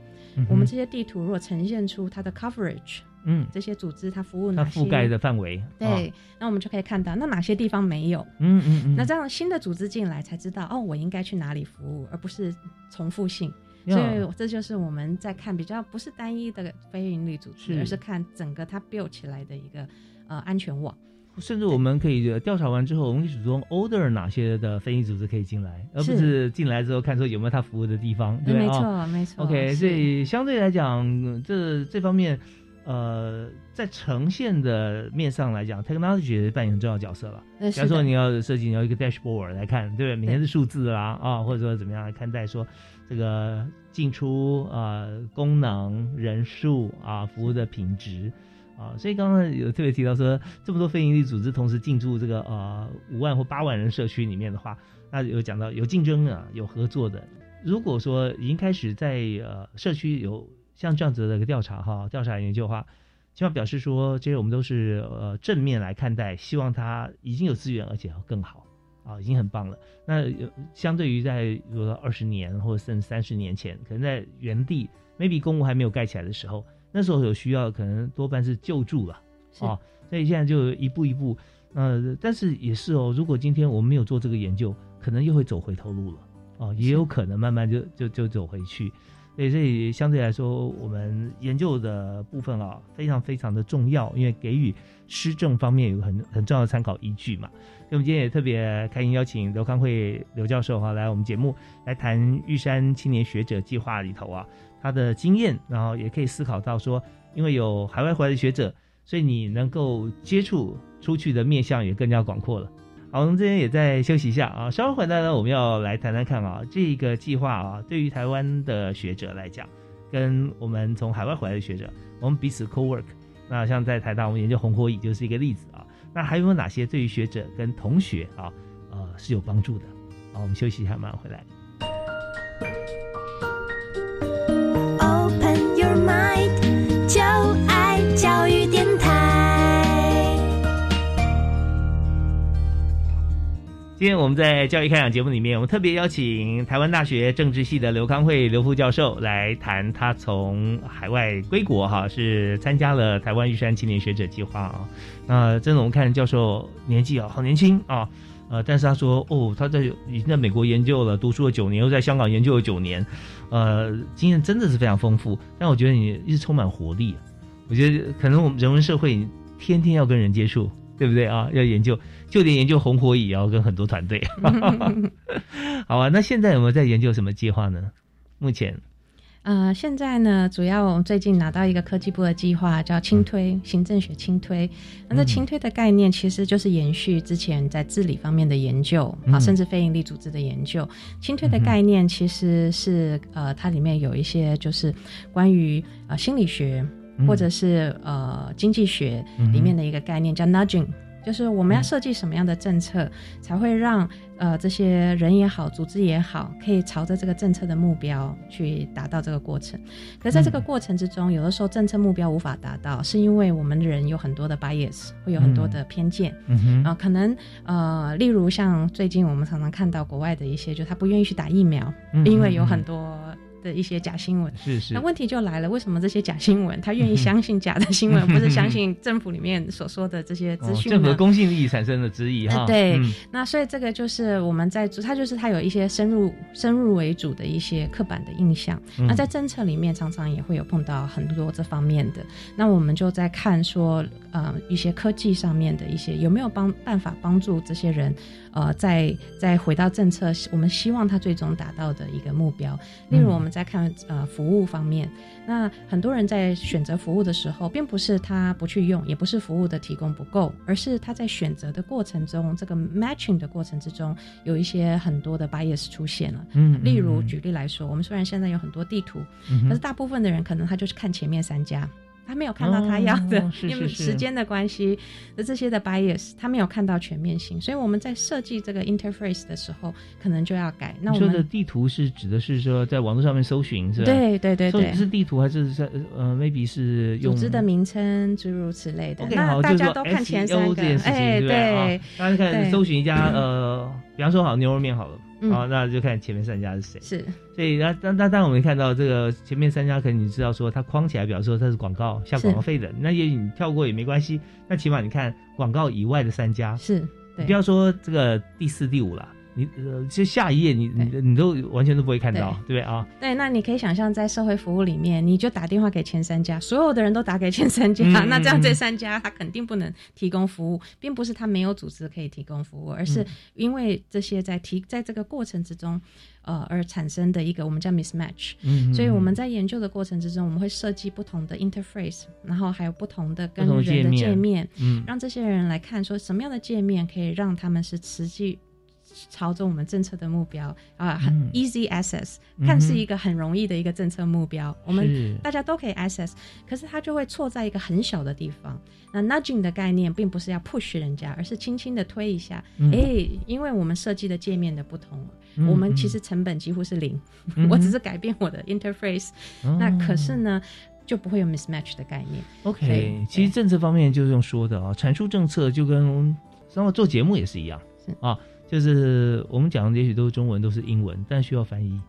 我们这些地图如果呈现出它的 coverage，嗯，这些组织它服务哪些，它覆盖的范围，对，那我们就可以看到那哪些地方没有，嗯嗯嗯，那这样新的组织进来才知道哦，我应该去哪里服务，而不是重复性，所以这就是我们在看比较不是单一的非营利组织，而是看整个它 build 起来的一个呃安全网。甚至我们可以调查完之后，我们可以主动 order 哪些的非营组织可以进来，而不是进来之后看说有没有他服务的地方，对没错，没错。OK，所以相对来讲，这这方面，呃，在呈现的面上来讲，technology 扮演很重要的角色了。比方说你要设计，你要一个 dashboard 来看，对不对？每天是数字啦，啊，或者说怎么样来看待说这个进出啊、功能、人数啊、服务的品质。啊，所以刚刚有特别提到说，这么多非营利组织同时进驻这个呃五万或八万人社区里面的话，那有讲到有竞争啊，有合作的。如果说已经开始在呃社区有像这样子的一个调查哈，调查研究的话，起码表示说，这些我们都是呃正面来看待，希望它已经有资源，而且要更好啊，已经很棒了。那有相对于在比如说二十年或者甚至三十年前，可能在原地 maybe 公屋还没有盖起来的时候。那时候有需要，可能多半是救助了，啊，所以现在就一步一步，呃，但是也是哦，如果今天我们没有做这个研究，可能又会走回头路了，哦，也有可能慢慢就就就走回去。所以，所以相对来说，我们研究的部分啊，非常非常的重要，因为给予施政方面有很很重要的参考依据嘛。所以，我们今天也特别开心邀请刘康慧刘教授哈来我们节目来谈玉山青年学者计划里头啊他的经验，然后也可以思考到说，因为有海外回来的学者，所以你能够接触出去的面向也更加广阔了。好，我们这边也在休息一下啊，稍后回来呢，我们要来谈谈看啊，这个计划啊，对于台湾的学者来讲，跟我们从海外回来的学者，我们彼此 co work，那像在台大我们研究红火蚁就是一个例子啊，那还有哪些对于学者跟同学啊，呃是有帮助的？好，我们休息一下，马上回来。今天我们在教育开讲节目里面，我们特别邀请台湾大学政治系的刘康慧刘副教授来谈他从海外归国哈，是参加了台湾玉山青年学者计划啊。那真的我们看教授年纪啊，好年轻啊，呃，但是他说哦，他在已经在美国研究了，读书了九年，又在香港研究了九年，呃，经验真的是非常丰富。但我觉得你一直充满活力，我觉得可能我们人文社会天天要跟人接触。对不对啊？要研究，就连研究红火蚁也要跟很多团队。[laughs] 好啊，那现在有没有在研究什么计划呢？目前，呃，现在呢，主要我们最近拿到一个科技部的计划，叫轻推行政学轻推。那这轻推的概念其实就是延续之前在治理方面的研究啊，甚至非营利组织的研究。轻推的概念其实是呃，它里面有一些就是关于呃心理学。或者是呃经济学里面的一个概念叫 nudging，就是我们要设计什么样的政策，才会让呃这些人也好，组织也好，可以朝着这个政策的目标去达到这个过程。可在这个过程之中，有的时候政策目标无法达到，是因为我们人有很多的 bias，会有很多的偏见。啊，可能呃，例如像最近我们常常看到国外的一些，就他不愿意去打疫苗，因为有很多。的一些假新闻，是是。那问题就来了，为什么这些假新闻他愿意相信假的新闻，不是相信政府里面所说的这些资讯？政府的公信力产生的质疑哈。对，那所以这个就是我们在做，它就是它有一些深入深入为主的一些刻板的印象。那在政策里面常常也会有碰到很多这方面的。那我们就在看说，呃，一些科技上面的一些有没有帮办法帮助这些人。呃，再再回到政策，我们希望它最终达到的一个目标。例如，我们在看呃服务方面，那很多人在选择服务的时候，并不是他不去用，也不是服务的提供不够，而是他在选择的过程中，这个 matching 的过程之中，有一些很多的 bias 出现了。嗯，例如举例来说，我们虽然现在有很多地图，可是大部分的人可能他就是看前面三家。他没有看到他要的，因为时间的关系的这些的 bias，他没有看到全面性，所以我们在设计这个 interface 的时候，可能就要改。那我说的地图是指的是说在网络上面搜寻是吧？对对对对，是地图还是在呃 maybe 是组织的名称诸如此类的。那大家都看前三个，哎对，大家看搜寻一家呃，比方说好牛肉面好了。好，那就看前面三家是谁。是，所以那那那当我们看到这个前面三家，可能你知道说它框起来，表示说它是广告，下广告费的。那也你跳过也没关系。那起码你看广告以外的三家，是，你不要说这个第四、第五了。你呃，就下一页，你你你都完全都不会看到，对。不对啊？对，那你可以想象，在社会服务里面，你就打电话给前三家，所有的人都打给前三家，[laughs] 那这样这三家他肯定不能提供服务，并不是他没有组织可以提供服务，而是因为这些在提在这个过程之中，呃，而产生的一个我们叫 mismatch。嗯，所以我们在研究的过程之中，我们会设计不同的 interface，然后还有不同的跟人的界面，嗯，让这些人来看说什么样的界面可以让他们是实际。朝着我们政策的目标啊，很 easy access，看是一个很容易的一个政策目标，我们大家都可以 access，可是它就会错在一个很小的地方。那 nudging 的概念并不是要 push 人家，而是轻轻的推一下。哎，因为我们设计的界面的不同，我们其实成本几乎是零，我只是改变我的 interface，那可是呢就不会有 mismatch 的概念。OK，其实政策方面就是用说的啊，阐述政策就跟然后做节目也是一样啊。就是我们讲的，也许都是中文，都是英文，但需要翻译，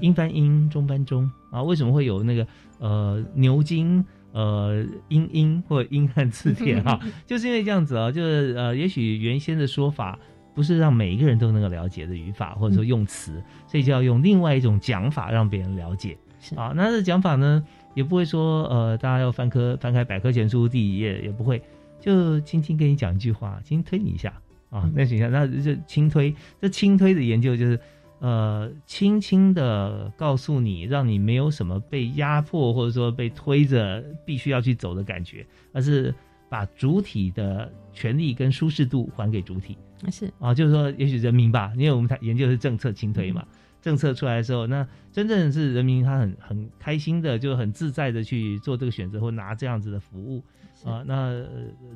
英翻英，中翻中啊。为什么会有那个呃牛津呃英英或英汉字典哈？[laughs] 就是因为这样子啊，就是呃，也许原先的说法不是让每一个人都能够了解的语法或者说用词，所以就要用另外一种讲法让别人了解。啊，那这讲法呢，也不会说呃，大家要翻科翻开百科全书第一页，也不会，就轻轻跟你讲一句话，轻轻推你一下啊，那行下，那就轻推。这轻推的研究就是，呃，轻轻的告诉你，让你没有什么被压迫或者说被推着必须要去走的感觉，而是把主体的权利跟舒适度还给主体。是啊，就是说，也许人民吧，因为我们谈研究是政策轻推嘛。政策出来的时候，那真正是人民他很很开心的，就很自在的去做这个选择或拿这样子的服务啊。那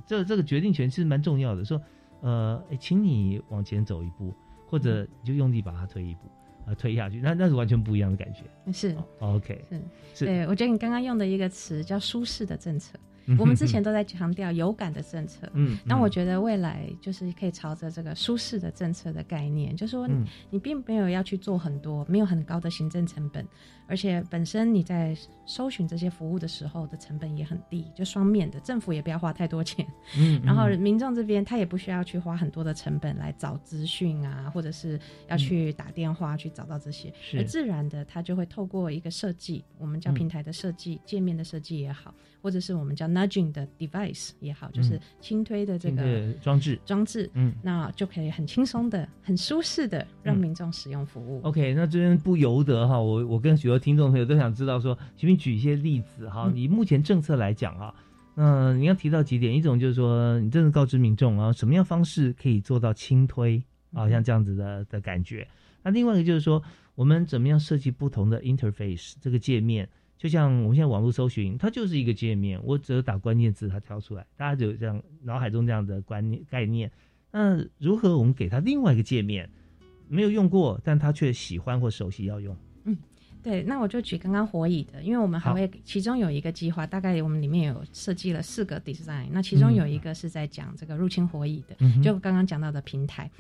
这这个决定权其实蛮重要的。说呃，请你往前走一步，或者你就用力把它推一步啊，推下去，那那是完全不一样的感觉。是，OK，是，是对我觉得你刚刚用的一个词叫舒适的政策。[laughs] 我们之前都在强调有感的政策，嗯，那我觉得未来就是可以朝着这个舒适的政策的概念，就是说你并没有要去做很多，没有很高的行政成本。而且本身你在搜寻这些服务的时候的成本也很低，就双面的，政府也不要花太多钱，嗯，然后民众这边他也不需要去花很多的成本来找资讯啊，或者是要去打电话去找到这些，而自然的他就会透过一个设计，我们叫平台的设计、界面的设计也好，或者是我们叫 nudging 的 device 也好，就是轻推的这个装置装置，嗯，那就可以很轻松的、很舒适的让民众使用服务。OK，那这边不由得哈，我我跟许多。听众朋友都想知道说，请你举一些例子哈。以目前政策来讲啊，那你要提到几点，一种就是说，你真的告知民众啊，什么样方式可以做到轻推啊，像这样子的的感觉。那另外一个就是说，我们怎么样设计不同的 interface 这个界面，就像我们现在网络搜寻，它就是一个界面，我只有打关键字，它跳出来，大家就有这样脑海中这样的观念概念。那如何我们给他另外一个界面，没有用过，但他却喜欢或熟悉要用？对，那我就举刚刚火蚁的，因为我们还会其中有一个计划，大概我们里面有设计了四个 design，那其中有一个是在讲这个入侵火蚁的，就刚刚讲到的平台。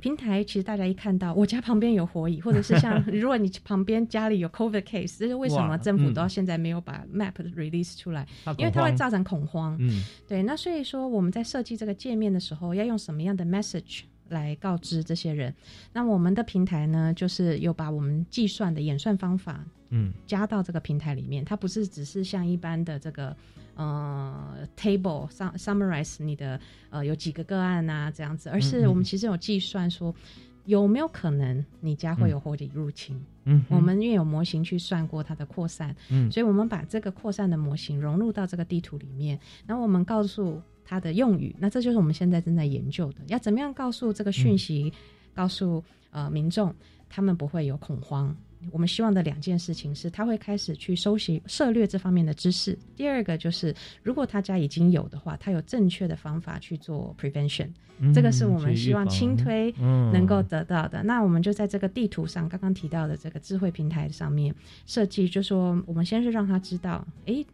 平台其实大家一看到我家旁边有火蚁，或者是像 [laughs] 如果你旁边家里有 COVID case，这是为什么政府到现在没有把 map release 出来？因为它会造成恐慌。嗯，对，那所以说我们在设计这个界面的时候，要用什么样的 message？来告知这些人，那我们的平台呢，就是有把我们计算的演算方法，嗯，加到这个平台里面。它不是只是像一般的这个呃 table sum summarize 你的呃有几个个案啊这样子，而是我们其实有计算说有没有可能你家会有火警入侵。嗯，我们因为有模型去算过它的扩散，嗯，所以我们把这个扩散的模型融入到这个地图里面，然后我们告诉。它的用语，那这就是我们现在正在研究的，要怎么样告诉这个讯息，告诉呃民众，他们不会有恐慌。我们希望的两件事情是，他会开始去收集、涉略这方面的知识。第二个就是，如果他家已经有的话，他有正确的方法去做 prevention。这个是我们希望轻推能够得到的。那我们就在这个地图上，刚刚提到的这个智慧平台上面设计，就说我们先是让他知道，诶，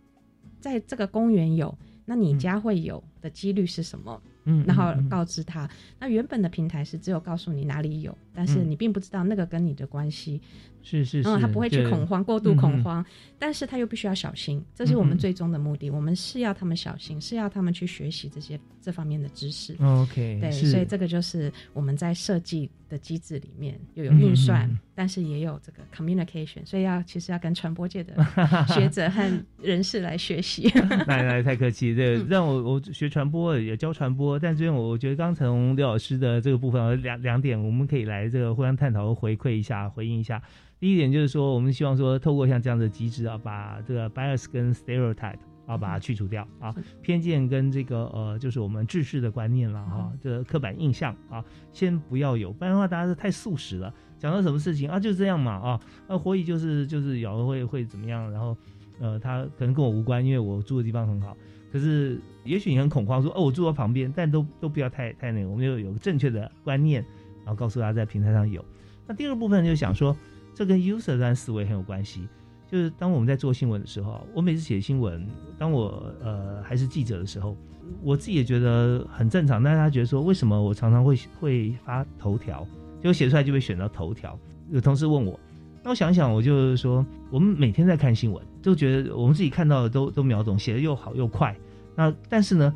在这个公园有。那你家会有的几率是什么？嗯，然后告知他。那原本的平台是只有告诉你哪里有，但是你并不知道那个跟你的关系。是是是，他不会去恐慌，过度恐慌，但是他又必须要小心，这是我们最终的目的。我们是要他们小心，是要他们去学习这些这方面的知识。OK，对，所以这个就是我们在设计的机制里面又有运算，但是也有这个 communication，所以要其实要跟传播界的学者和人士来学习。[laughs] 来来，太客气，对，让我我学传播也教传播，但这边我我觉得刚从刘老师的这个部分两两点，我们可以来这个互相探讨和回馈一下，回应一下。第一点就是说，我们希望说，透过像这样的机制啊，把这个 bias 跟 stereotype 啊，把它去除掉啊，偏见跟这个呃，就是我们制式的观念了哈，这个刻板印象啊，先不要有，不然的话大家是太素食了。讲到什么事情啊，就这样嘛啊，那火蚁就是就是咬了会会怎么样，然后呃，它可能跟我无关，因为我住的地方很好。可是也许你很恐慌，说哦，我住在旁边，但都都不要太太那个，我们要有个正确的观念，然后告诉大家在平台上有。那第二部分就想说。这跟 user 端思维很有关系，就是当我们在做新闻的时候，我每次写新闻，当我呃还是记者的时候，我自己也觉得很正常。但是他觉得说，为什么我常常会会发头条，结果写出来就会选到头条？有同事问我，那我想想，我就是说，我们每天在看新闻，就觉得我们自己看到的都都秒懂，写的又好又快。那但是呢，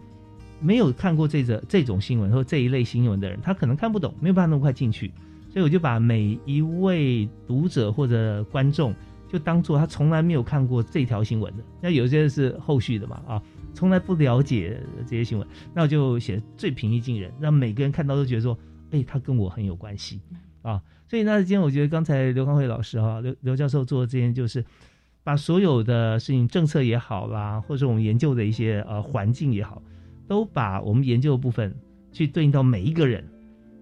没有看过这则这种新闻或这一类新闻的人，他可能看不懂，没有办法那么快进去。所以我就把每一位读者或者观众，就当做他从来没有看过这条新闻的。那有些是后续的嘛，啊，从来不了解这些新闻，那我就写最平易近人，让每个人看到都觉得说，哎，他跟我很有关系啊。所以那今天我觉得刚才刘康辉老师哈，刘刘教授做的这件就是。把所有的事情，政策也好啦，或者我们研究的一些呃环境也好，都把我们研究的部分去对应到每一个人，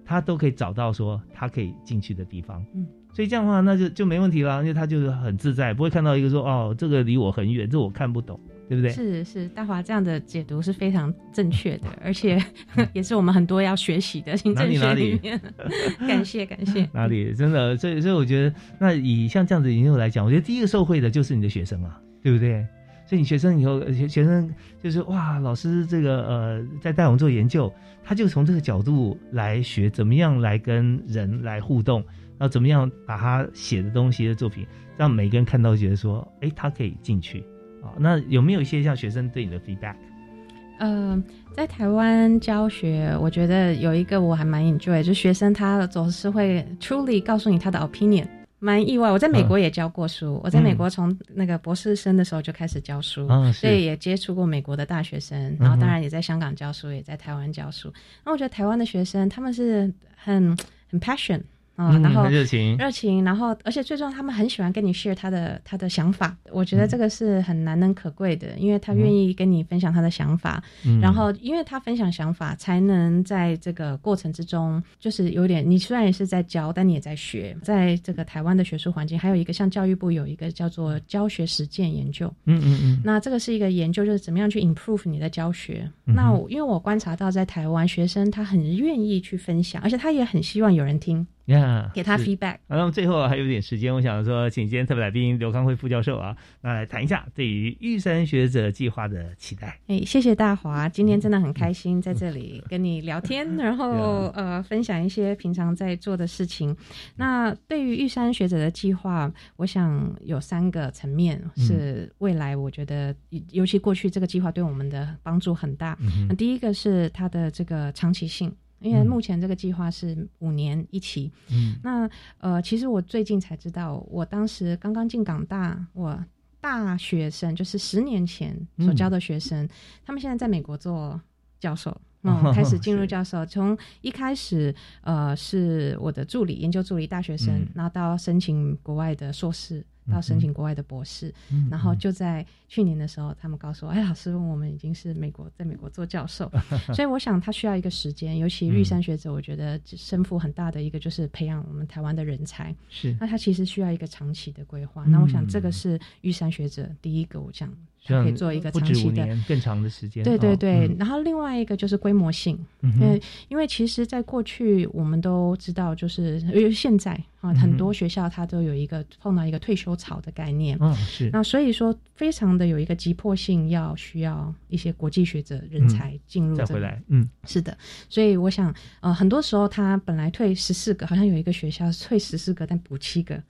他都可以找到说他可以进去的地方。嗯，所以这样的话，那就就没问题了，因为他就是很自在，不会看到一个说哦，这个离我很远，这我看不懂。对不对？是是，大华这样的解读是非常正确的，[laughs] 而且 [laughs] 也是我们很多要学习的行政学里面。[laughs] 感谢感谢。哪里真的？所以所以我觉得，那以像这样子研究来讲，我觉得第一个受惠的就是你的学生啊，对不对？所以你学生以后学学生就是哇，老师这个呃，在带我们做研究，他就从这个角度来学怎么样来跟人来互动，然后怎么样把他写的东西的作品，让每个人看到觉得说，哎，他可以进去。啊，那有没有一些像学生对你的 feedback？呃，在台湾教学，我觉得有一个我还蛮 enjoy，就学生他总是会 truly 告诉你他的 opinion，蛮意外。我在美国也教过书，我在美国从那个博士生的时候就开始教书，所以也接触过美国的大学生，然后当然也在香港教书，也在台湾教书。那我觉得台湾的学生他们是很很 passion。啊，然后热情，热情，然后而且最重要，他们很喜欢跟你 share 他的他的想法。我觉得这个是很难能可贵的，因为他愿意跟你分享他的想法。然后，因为他分享想法，才能在这个过程之中，就是有点你虽然也是在教，但你也在学。在这个台湾的学术环境，还有一个像教育部有一个叫做教学实践研究。嗯嗯嗯。那这个是一个研究，就是怎么样去 improve 你的教学。那因为我观察到，在台湾学生他很愿意去分享，而且他也很希望有人听。呀，给他 feedback。好，那么最后还有点时间，我想说，请今天特别来宾刘康辉副教授啊，那来谈一下对于玉山学者计划的期待。哎，谢谢大华，今天真的很开心在这里跟你聊天，[laughs] 然后呃分享一些平常在做的事情。那对于玉山学者的计划，我想有三个层面是未来我觉得，尤其过去这个计划对我们的帮助很大。那第一个是它的这个长期性。因为目前这个计划是五年一期，嗯，那呃，其实我最近才知道，我当时刚刚进港大，我大学生就是十年前所教的学生，他们现在在美国做教授，嗯，开始进入 [laughs] 教授，从一开始呃是我的助理，研究助理大学生，然后到申请国外的硕士。到申请国外的博士，然后就在去年的时候，他们告诉我：“哎，老师，我们已经是美国，在美国做教授。[laughs] ”所以我想他需要一个时间，尤其玉山学者，我觉得身负很大的一个就是培养我们台湾的人才。是，那他其实需要一个长期的规划。那我想这个是玉山学者第一个，我想可以做一个长期的、更长的时间。对对对。然后另外一个就是规模性，因为因为其实在过去我们都知道，就是因为现在。啊，很多学校它都有一个碰到一个退休潮的概念，嗯，是。那所以说，非常的有一个急迫性，要需要一些国际学者人才进入再回来，嗯，是的。所以我想，呃，很多时候他本来退十四个，好像有一个学校退十四个，但补七个。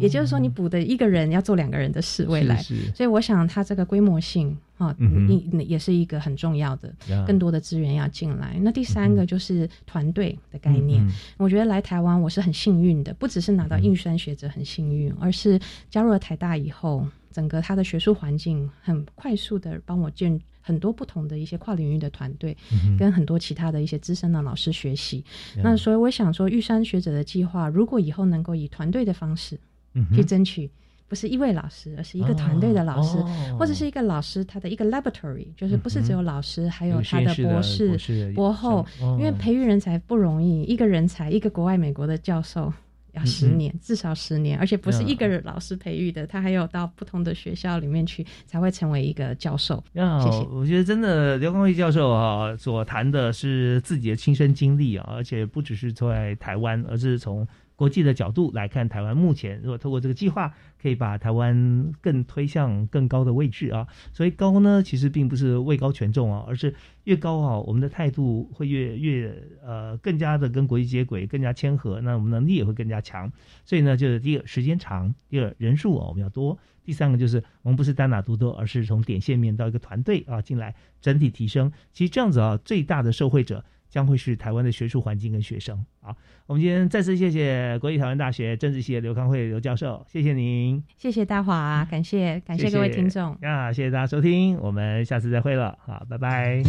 也就是说，你补的一个人要做两个人的事，未来，所以我想它这个规模性啊，也也是一个很重要的，更多的资源要进来。那第三个就是团队的概念。我觉得来台湾我是很幸运的，不只是拿到印山学者很幸运，而是加入了台大以后，整个他的学术环境很快速的帮我建很多不同的一些跨领域的团队，跟很多其他的一些资深的老师学习。那所以我想说，玉山学者的计划，如果以后能够以团队的方式。去争取不是一位老师，而是一个团队的老师，或者是一个老师他的一个 laboratory，就是不是只有老师，还有他的博士、博后，因为培育人才不容易，一个人才一个国外美国的教授要十年，至少十年，而且不是一个老师培育的，他还有到不同的学校里面去才会成为一个教授。谢谢。我觉得真的刘光辉教授啊，所谈的是自己的亲身经历啊，而且不只是在台湾，而是从。国际的角度来看台湾目前，如果透过这个计划，可以把台湾更推向更高的位置啊。所以高呢，其实并不是位高权重啊，而是越高啊，我们的态度会越越呃更加的跟国际接轨，更加谦和，那我们能力也会更加强。所以呢，就是第一个时间长，第二人数啊我们要多。第三个就是我们不是单打独斗，而是从点线面到一个团队啊进来，整体提升。其实这样子啊，最大的受惠者将会是台湾的学术环境跟学生好。我们今天再次谢谢国立台湾大学政治系的刘康慧刘教授，谢谢您，谢谢大华，感谢感谢各位听众啊，谢谢大家收听，我们下次再会了，好，拜拜。